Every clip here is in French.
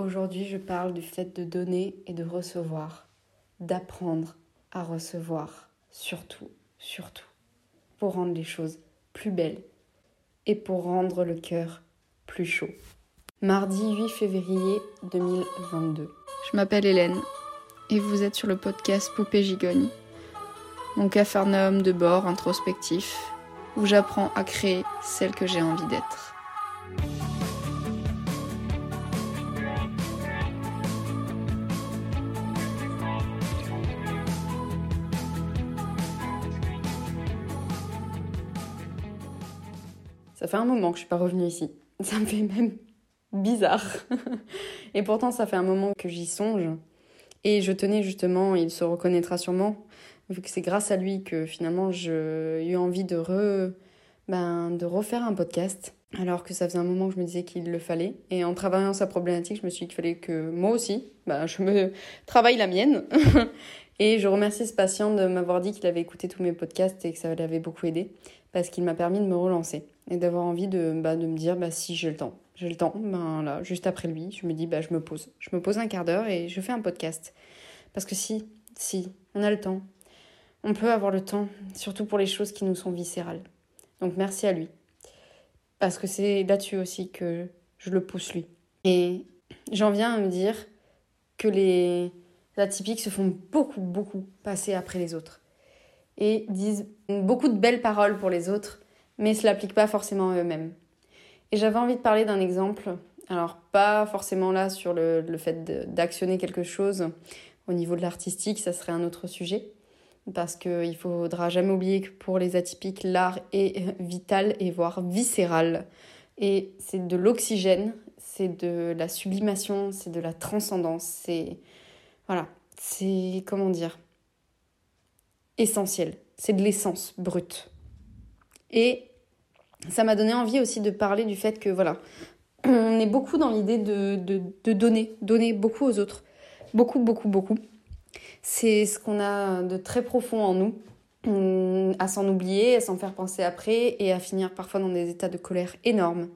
Aujourd'hui, je parle du fait de donner et de recevoir, d'apprendre à recevoir, surtout, surtout, pour rendre les choses plus belles et pour rendre le cœur plus chaud. Mardi 8 février 2022. Je m'appelle Hélène et vous êtes sur le podcast Poupée Gigogne, mon capharnaüm de bord introspectif où j'apprends à créer celle que j'ai envie d'être. Ça fait un moment que je suis pas revenue ici. Ça me fait même bizarre. Et pourtant, ça fait un moment que j'y songe. Et je tenais justement, il se reconnaîtra sûrement, vu que c'est grâce à lui que finalement j'ai eu envie de, ben, de refaire un podcast. Alors que ça faisait un moment que je me disais qu'il le fallait. Et en travaillant sa problématique, je me suis dit qu'il fallait que moi aussi, ben, je me travaille la mienne. et je remercie ce patient de m'avoir dit qu'il avait écouté tous mes podcasts et que ça l'avait beaucoup aidé. Parce qu'il m'a permis de me relancer et d'avoir envie de, bah, de me dire bah, si j'ai le temps. J'ai le temps, ben là, juste après lui, je me dis bah, je me pose. Je me pose un quart d'heure et je fais un podcast. Parce que si, si, on a le temps. On peut avoir le temps, surtout pour les choses qui nous sont viscérales. Donc merci à lui. Parce que c'est là-dessus aussi que je le pousse lui. Et j'en viens à me dire que les atypiques se font beaucoup, beaucoup passer après les autres. Et disent beaucoup de belles paroles pour les autres, mais ne l'applique pas forcément à eux-mêmes. Et j'avais envie de parler d'un exemple, alors pas forcément là sur le, le fait d'actionner quelque chose au niveau de l'artistique, ça serait un autre sujet, parce qu'il faudra jamais oublier que pour les atypiques, l'art est vital et voire viscéral. Et c'est de l'oxygène, c'est de la sublimation, c'est de la transcendance, c'est... Voilà, c'est... comment dire Essentiel, c'est de l'essence brute. Et ça m'a donné envie aussi de parler du fait que, voilà, on est beaucoup dans l'idée de, de, donner, donner beaucoup aux autres. Beaucoup, beaucoup, beaucoup. C'est ce qu'on a de très profond en nous, à s'en oublier, à s'en faire penser après et à finir parfois dans des états de colère énormes.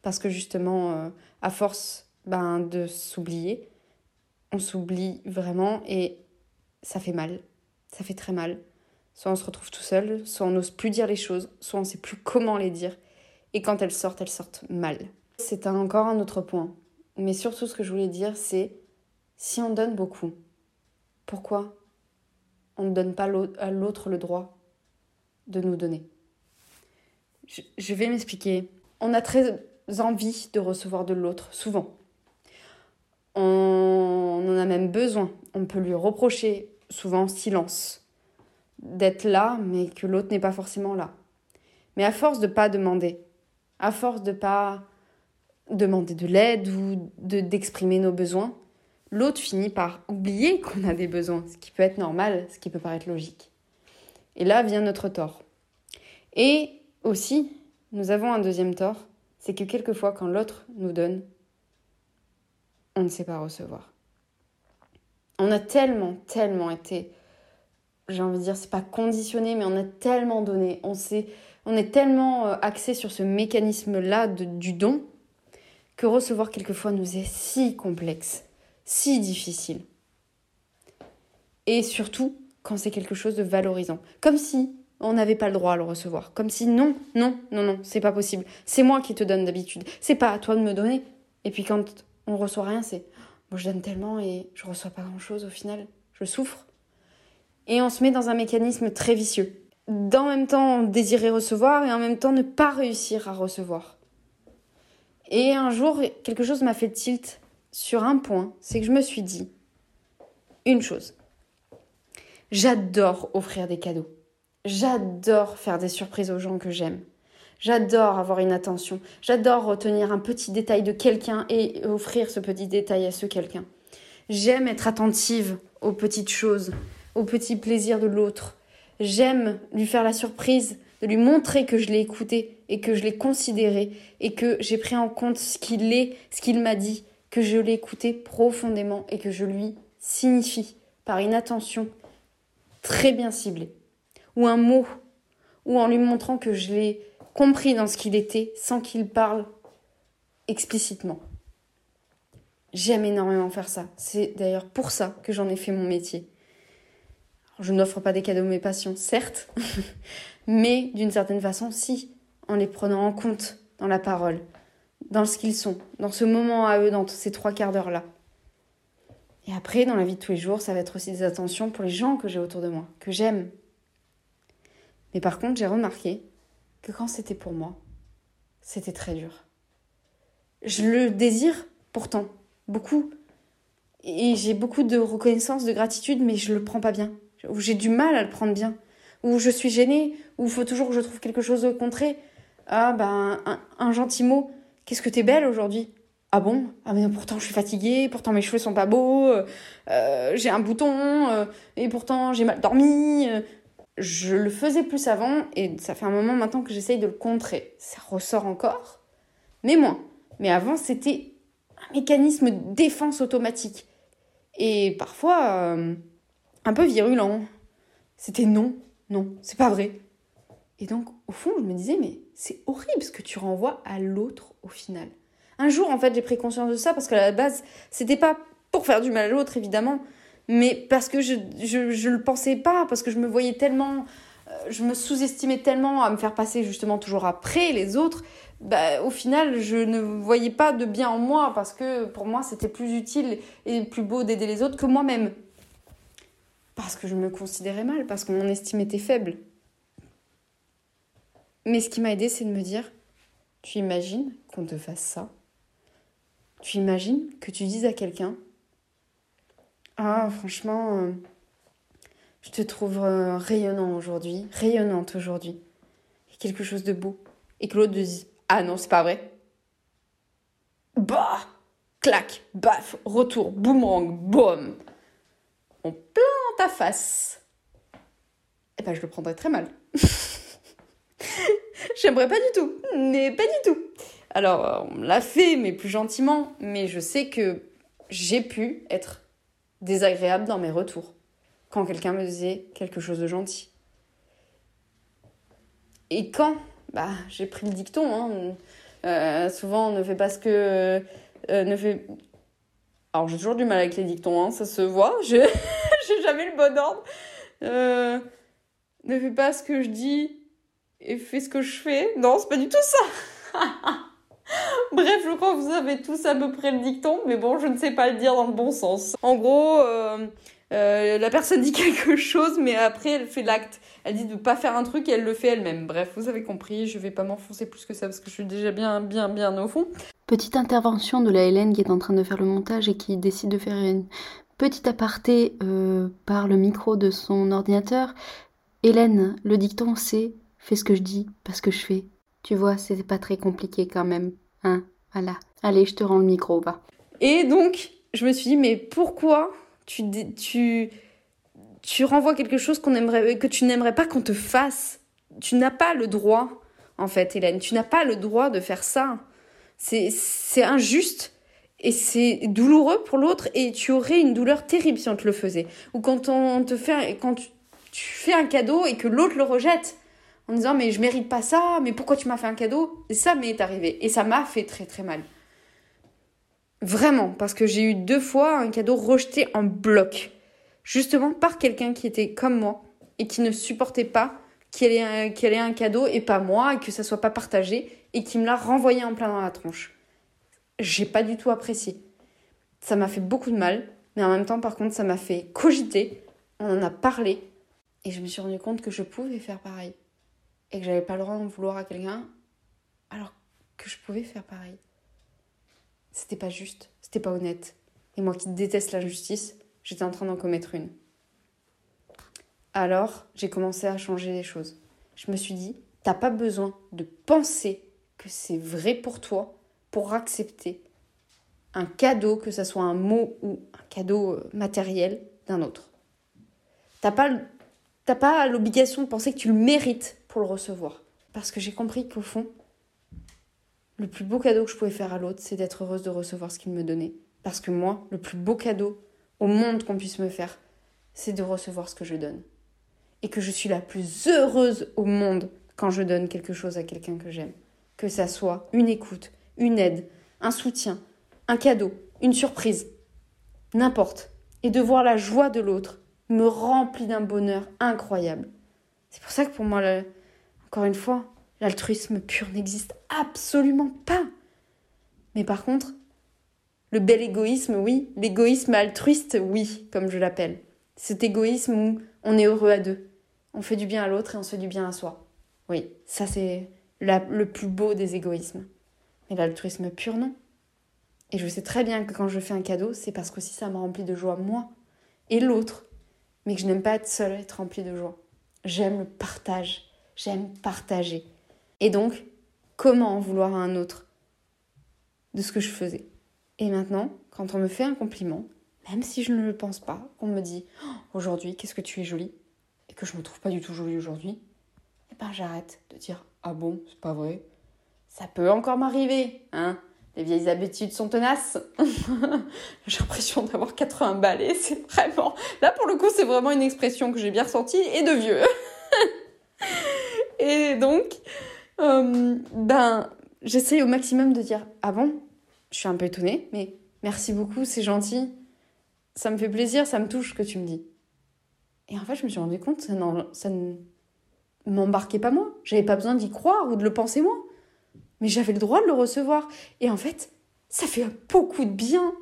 Parce que justement, euh, à force ben, de s'oublier, on s'oublie vraiment et ça fait mal. Ça fait très mal. Soit on se retrouve tout seul, soit on n'ose plus dire les choses, soit on ne sait plus comment les dire. Et quand elles sortent, elles sortent mal. C'est encore un autre point. Mais surtout, ce que je voulais dire, c'est si on donne beaucoup, pourquoi on ne donne pas à l'autre le droit de nous donner? Je vais m'expliquer. On a très envie de recevoir de l'autre, souvent. On en a même besoin. On peut lui reprocher, souvent silence d'être là, mais que l'autre n'est pas forcément là. Mais à force de pas demander, à force de pas demander de l'aide ou d'exprimer nos besoins, l'autre finit par oublier qu'on a des besoins, ce qui peut être normal, ce qui peut paraître logique. Et là vient notre tort. Et aussi, nous avons un deuxième tort, c'est que quelquefois quand l'autre nous donne, on ne sait pas recevoir. On a tellement, tellement été j'ai envie de dire, c'est pas conditionné, mais on a tellement donné, on, sait, on est tellement euh, axé sur ce mécanisme-là du don que recevoir quelquefois nous est si complexe, si difficile. Et surtout quand c'est quelque chose de valorisant. Comme si on n'avait pas le droit à le recevoir. Comme si non, non, non, non, c'est pas possible. C'est moi qui te donne d'habitude. C'est pas à toi de me donner. Et puis quand on reçoit rien, c'est moi je donne tellement et je reçois pas grand chose au final. Je souffre et on se met dans un mécanisme très vicieux. D'en même temps désirer recevoir et en même temps ne pas réussir à recevoir. Et un jour, quelque chose m'a fait tilt sur un point, c'est que je me suis dit une chose. J'adore offrir des cadeaux. J'adore faire des surprises aux gens que j'aime. J'adore avoir une attention. J'adore retenir un petit détail de quelqu'un et offrir ce petit détail à ce quelqu'un. J'aime être attentive aux petites choses au petit plaisir de l'autre. J'aime lui faire la surprise, de lui montrer que je l'ai écouté et que je l'ai considéré et que j'ai pris en compte ce qu'il est, ce qu'il m'a dit, que je l'ai écouté profondément et que je lui signifie par une attention très bien ciblée, ou un mot, ou en lui montrant que je l'ai compris dans ce qu'il était sans qu'il parle explicitement. J'aime énormément faire ça. C'est d'ailleurs pour ça que j'en ai fait mon métier. Je n'offre pas des cadeaux à mes patients, certes, mais d'une certaine façon, si, en les prenant en compte dans la parole, dans ce qu'ils sont, dans ce moment à eux, dans ces trois quarts d'heure-là. Et après, dans la vie de tous les jours, ça va être aussi des attentions pour les gens que j'ai autour de moi, que j'aime. Mais par contre, j'ai remarqué que quand c'était pour moi, c'était très dur. Je le désire pourtant, beaucoup. Et j'ai beaucoup de reconnaissance, de gratitude, mais je le prends pas bien. Ou j'ai du mal à le prendre bien. Ou je suis gênée, ou il faut toujours que je trouve quelque chose de contré. Ah ben, un, gentil mot. Qu'est-ce que t'es belle aujourd'hui? Ah bon? Ah mais pourtant je suis fatiguée, pourtant mes cheveux sont pas beaux, euh, j'ai un bouton, euh, et pourtant j'ai mal dormi. Je le faisais plus avant, et ça fait un moment maintenant que j'essaye de le contrer. Ça ressort encore, mais moins. Mais avant, c'était un mécanisme de défense automatique. Et parfois, euh, un peu virulent. C'était non, non, c'est pas vrai. Et donc, au fond, je me disais, mais c'est horrible ce que tu renvoies à l'autre au final. Un jour, en fait, j'ai pris conscience de ça parce qu'à la base, c'était pas pour faire du mal à l'autre, évidemment, mais parce que je, je, je, le pensais pas, parce que je me voyais tellement, euh, je me sous-estimais tellement à me faire passer justement toujours après les autres, bah, au final, je ne voyais pas de bien en moi parce que pour moi, c'était plus utile et plus beau d'aider les autres que moi-même. Parce que je me considérais mal, parce que mon estime était faible. Mais ce qui m'a aidé, c'est de me dire tu imagines qu'on te fasse ça? Tu imagines que tu dises à quelqu'un Ah, franchement, euh, je te trouve euh, rayonnant aujourd'hui, rayonnante aujourd'hui. quelque chose de beau. Et que l'autre dise ah non, c'est pas vrai. Bah Clac, baf, retour, boomerang, boum On plein ta face. Eh ben, je le prendrais très mal. J'aimerais pas du tout, mais pas du tout. Alors, on l'a fait, mais plus gentiment, mais je sais que j'ai pu être désagréable dans mes retours quand quelqu'un me disait quelque chose de gentil. Et quand bah, j'ai pris le dicton. Hein. Euh, souvent, ne fait pas ce que. Euh, ne fait... Alors, j'ai toujours du mal avec les dictons, hein, ça se voit. le bon ordre. Euh, ne fais pas ce que je dis et fais ce que je fais. Non, c'est pas du tout ça. Bref, je crois que vous avez tous à peu près le dicton, mais bon, je ne sais pas le dire dans le bon sens. En gros, la personne dit quelque chose, mais après, elle fait l'acte elle dit de pas faire un truc et elle le fait elle-même. Bref, vous avez compris, je vais pas m'enfoncer plus que ça parce que je suis déjà bien, bien, bien au fond. Petite intervention de la Hélène qui est en train de faire le montage et qui décide de faire une petite aparté euh, par le micro de son ordinateur. Hélène, le dicton c'est fais ce que je dis, pas ce que je fais. Tu vois, c'est pas très compliqué quand même. Hein, voilà. Allez, je te rends le micro. Et donc, je me suis dit, mais pourquoi tu, tu, tu renvoies quelque chose qu'on aimerait, que tu n'aimerais pas qu'on te fasse? Tu n'as pas le droit, en fait, Hélène. Tu n'as pas le droit de faire ça. C'est injuste et c'est douloureux pour l'autre et tu aurais une douleur terrible si on te le faisait. Ou quand on te fait, quand tu, fais un cadeau et que l'autre le rejette en disant mais je mérite pas ça, mais pourquoi tu m'as fait un cadeau? Et ça m'est arrivé et ça m'a fait très très mal. Vraiment, parce que j'ai eu deux fois un cadeau rejeté en bloc justement par quelqu'un qui était comme moi et qui ne supportait pas qu'elle ait, un, un cadeau et pas moi, et que ça soit pas partagé, et qui me l'a renvoyé en plein dans la tronche. J'ai pas du tout apprécié. Ça m'a fait beaucoup de mal, mais en même temps, par contre, ça m'a fait cogiter. On en a parlé, et je me suis rendu compte que je pouvais faire pareil. Et que j'avais pas le droit d'en vouloir à quelqu'un, alors que je pouvais faire pareil. C'était pas juste, c'était pas honnête. Et moi qui déteste l'injustice, j'étais en train d'en commettre une. Alors, j'ai commencé à changer les choses. Je me suis dit, t'as pas besoin de penser que c'est vrai pour toi pour accepter un cadeau, que ce soit un mot ou un cadeau euh, matériel d'un autre. T'as pas, pas l'obligation de penser que tu le mérites pour le recevoir. Parce que j'ai compris qu'au fond, le plus beau cadeau que je pouvais faire à l'autre, c'est d'être heureuse de recevoir ce qu'il me donnait. Parce que moi, le plus beau cadeau au monde qu'on puisse me faire, c'est de recevoir ce que je donne. Et que je suis la plus heureuse au monde quand je donne quelque chose à quelqu'un que j'aime. Que ça soit une écoute, une aide, un soutien, un cadeau, une surprise, n'importe, et de voir la joie de l'autre me remplit d'un bonheur incroyable. C'est pour ça que pour moi, encore une fois, l'altruisme pur n'existe absolument pas. Mais par contre, le bel égoïsme, oui, l'égoïsme altruiste, oui, comme je l'appelle. Cet égoïsme où on est heureux à deux. On fait du bien à l'autre et on se fait du bien à soi. Oui, ça c'est le plus beau des égoïsmes. Mais l'altruisme pur, non. Et je sais très bien que quand je fais un cadeau, c'est parce que si ça me remplit de joie, moi, et l'autre, mais que je n'aime pas être seule, être remplie de joie. J'aime le partage, j'aime partager. Et donc, comment en vouloir à un autre de ce que je faisais? Et maintenant, quand on me fait un compliment, même si je ne le pense pas, qu'on me dit oh, aujourd'hui, qu'est-ce que tu es jolie, et que je me trouve pas du tout jolie aujourd'hui, eh ben j'arrête de dire ah bon, c'est pas vrai? Ça peut encore m'arriver, hein. Les vieilles habitudes sont tenaces. j'ai l'impression d'avoir 80 balais, c'est vraiment. Là, pour le coup, c'est vraiment une expression que j'ai bien ressentie et de vieux. et donc, euh, ben, j'essaie au maximum de dire Ah bon? Je suis un peu étonnée, mais merci beaucoup, c'est gentil. Ça me fait plaisir, ça me touche que tu me dis. Et en fait, je me suis rendu compte, ça ne m'embarquait pas moi. J'avais pas besoin d'y croire ou de le penser moi mais j'avais le droit de le recevoir. Et en fait, ça fait beaucoup de bien.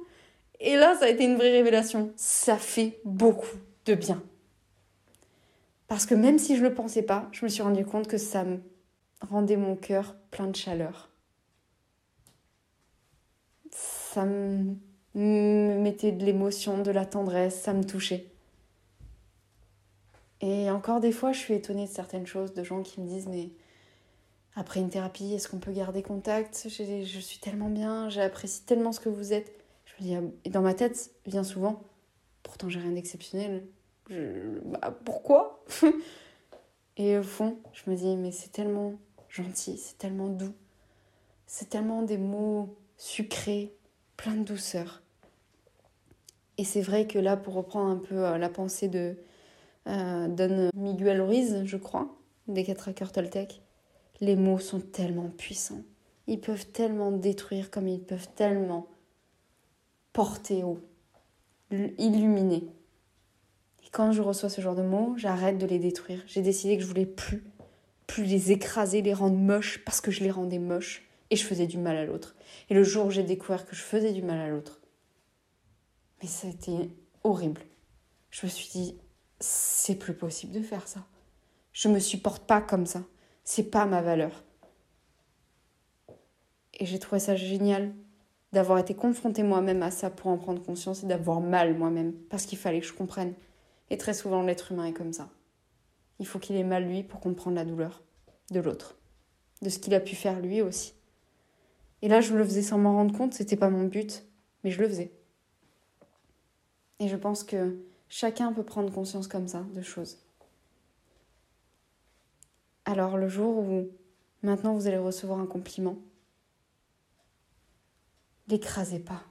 Et là, ça a été une vraie révélation. Ça fait beaucoup de bien. Parce que même si je ne le pensais pas, je me suis rendu compte que ça me rendait mon cœur plein de chaleur. Ça me mettait de l'émotion, de la tendresse, ça me touchait. Et encore des fois, je suis étonnée de certaines choses, de gens qui me disent mais après une thérapie, est-ce qu'on peut garder contact? Je suis tellement bien, j'apprécie tellement ce que vous êtes. Je me dis, ah, et dans ma tête vient souvent, pourtant j'ai rien d'exceptionnel. Bah, pourquoi? Et au fond, je me dis, mais c'est tellement gentil, c'est tellement doux, c'est tellement des mots sucrés, plein de douceur. Et c'est vrai que là, pour reprendre un peu euh, la pensée de euh, Don Miguel Ruiz, je crois, des quatre accords Toltec, les mots sont tellement puissants. Ils peuvent tellement détruire comme ils peuvent tellement porter haut, illuminer. Et quand je reçois ce genre de mots, j'arrête de les détruire. J'ai décidé que je voulais plus, plus les écraser, les rendre moches parce que je les rendais moches et je faisais du mal à l'autre. Et le jour où j'ai découvert que je faisais du mal à l'autre, mais ça a été horrible. Je me suis dit, c'est plus possible de faire ça. Je me supporte pas comme ça c'est pas ma valeur. Et j'ai trouvé ça génial d'avoir été confrontée moi-même à ça pour en prendre conscience et d'avoir mal moi-même, parce qu'il fallait que je comprenne. Et très souvent, l'être humain est comme ça. Il faut qu'il ait mal lui pour comprendre la douleur de l'autre, de ce qu'il a pu faire lui aussi. Et là, je le faisais sans m'en rendre compte, c'était pas mon but, mais je le faisais. Et je pense que chacun peut prendre conscience comme ça de choses. Alors le jour où maintenant vous allez recevoir un compliment, l'écrasez pas,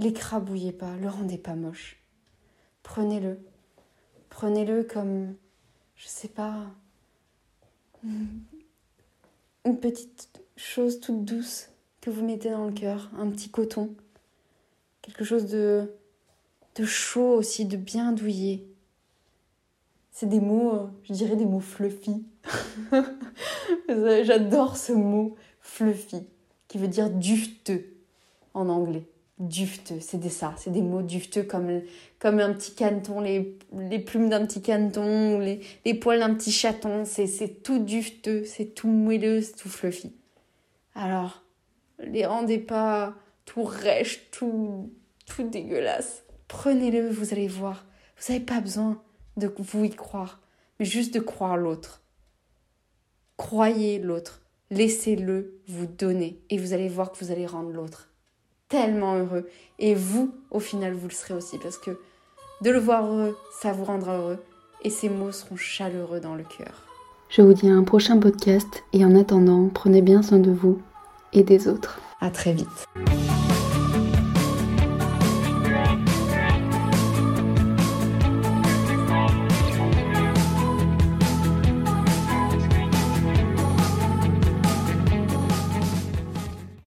l'écrabouillez pas, le rendez pas moche. Prenez-le. Prenez-le comme, je sais pas, une petite chose toute douce que vous mettez dans le cœur, un petit coton, quelque chose de, de chaud aussi, de bien douillé. C'est des mots, euh, je dirais des mots fluffy. J'adore ce mot fluffy, qui veut dire dufteux en anglais. Dufteux, c'est des ça, c'est des mots dufteux comme, comme un petit caneton, les, les plumes d'un petit caneton, les, les poils d'un petit chaton, c'est tout dufteux, c'est tout moelleux, c'est tout fluffy. Alors, les rendez pas tout rêche, tout, tout dégueulasse. Prenez-le, vous allez voir. Vous n'avez pas besoin de vous y croire, mais juste de croire l'autre. Croyez l'autre, laissez-le vous donner et vous allez voir que vous allez rendre l'autre tellement heureux. Et vous, au final, vous le serez aussi parce que de le voir heureux, ça vous rendra heureux et ces mots seront chaleureux dans le cœur. Je vous dis à un prochain podcast et en attendant, prenez bien soin de vous et des autres. À très vite.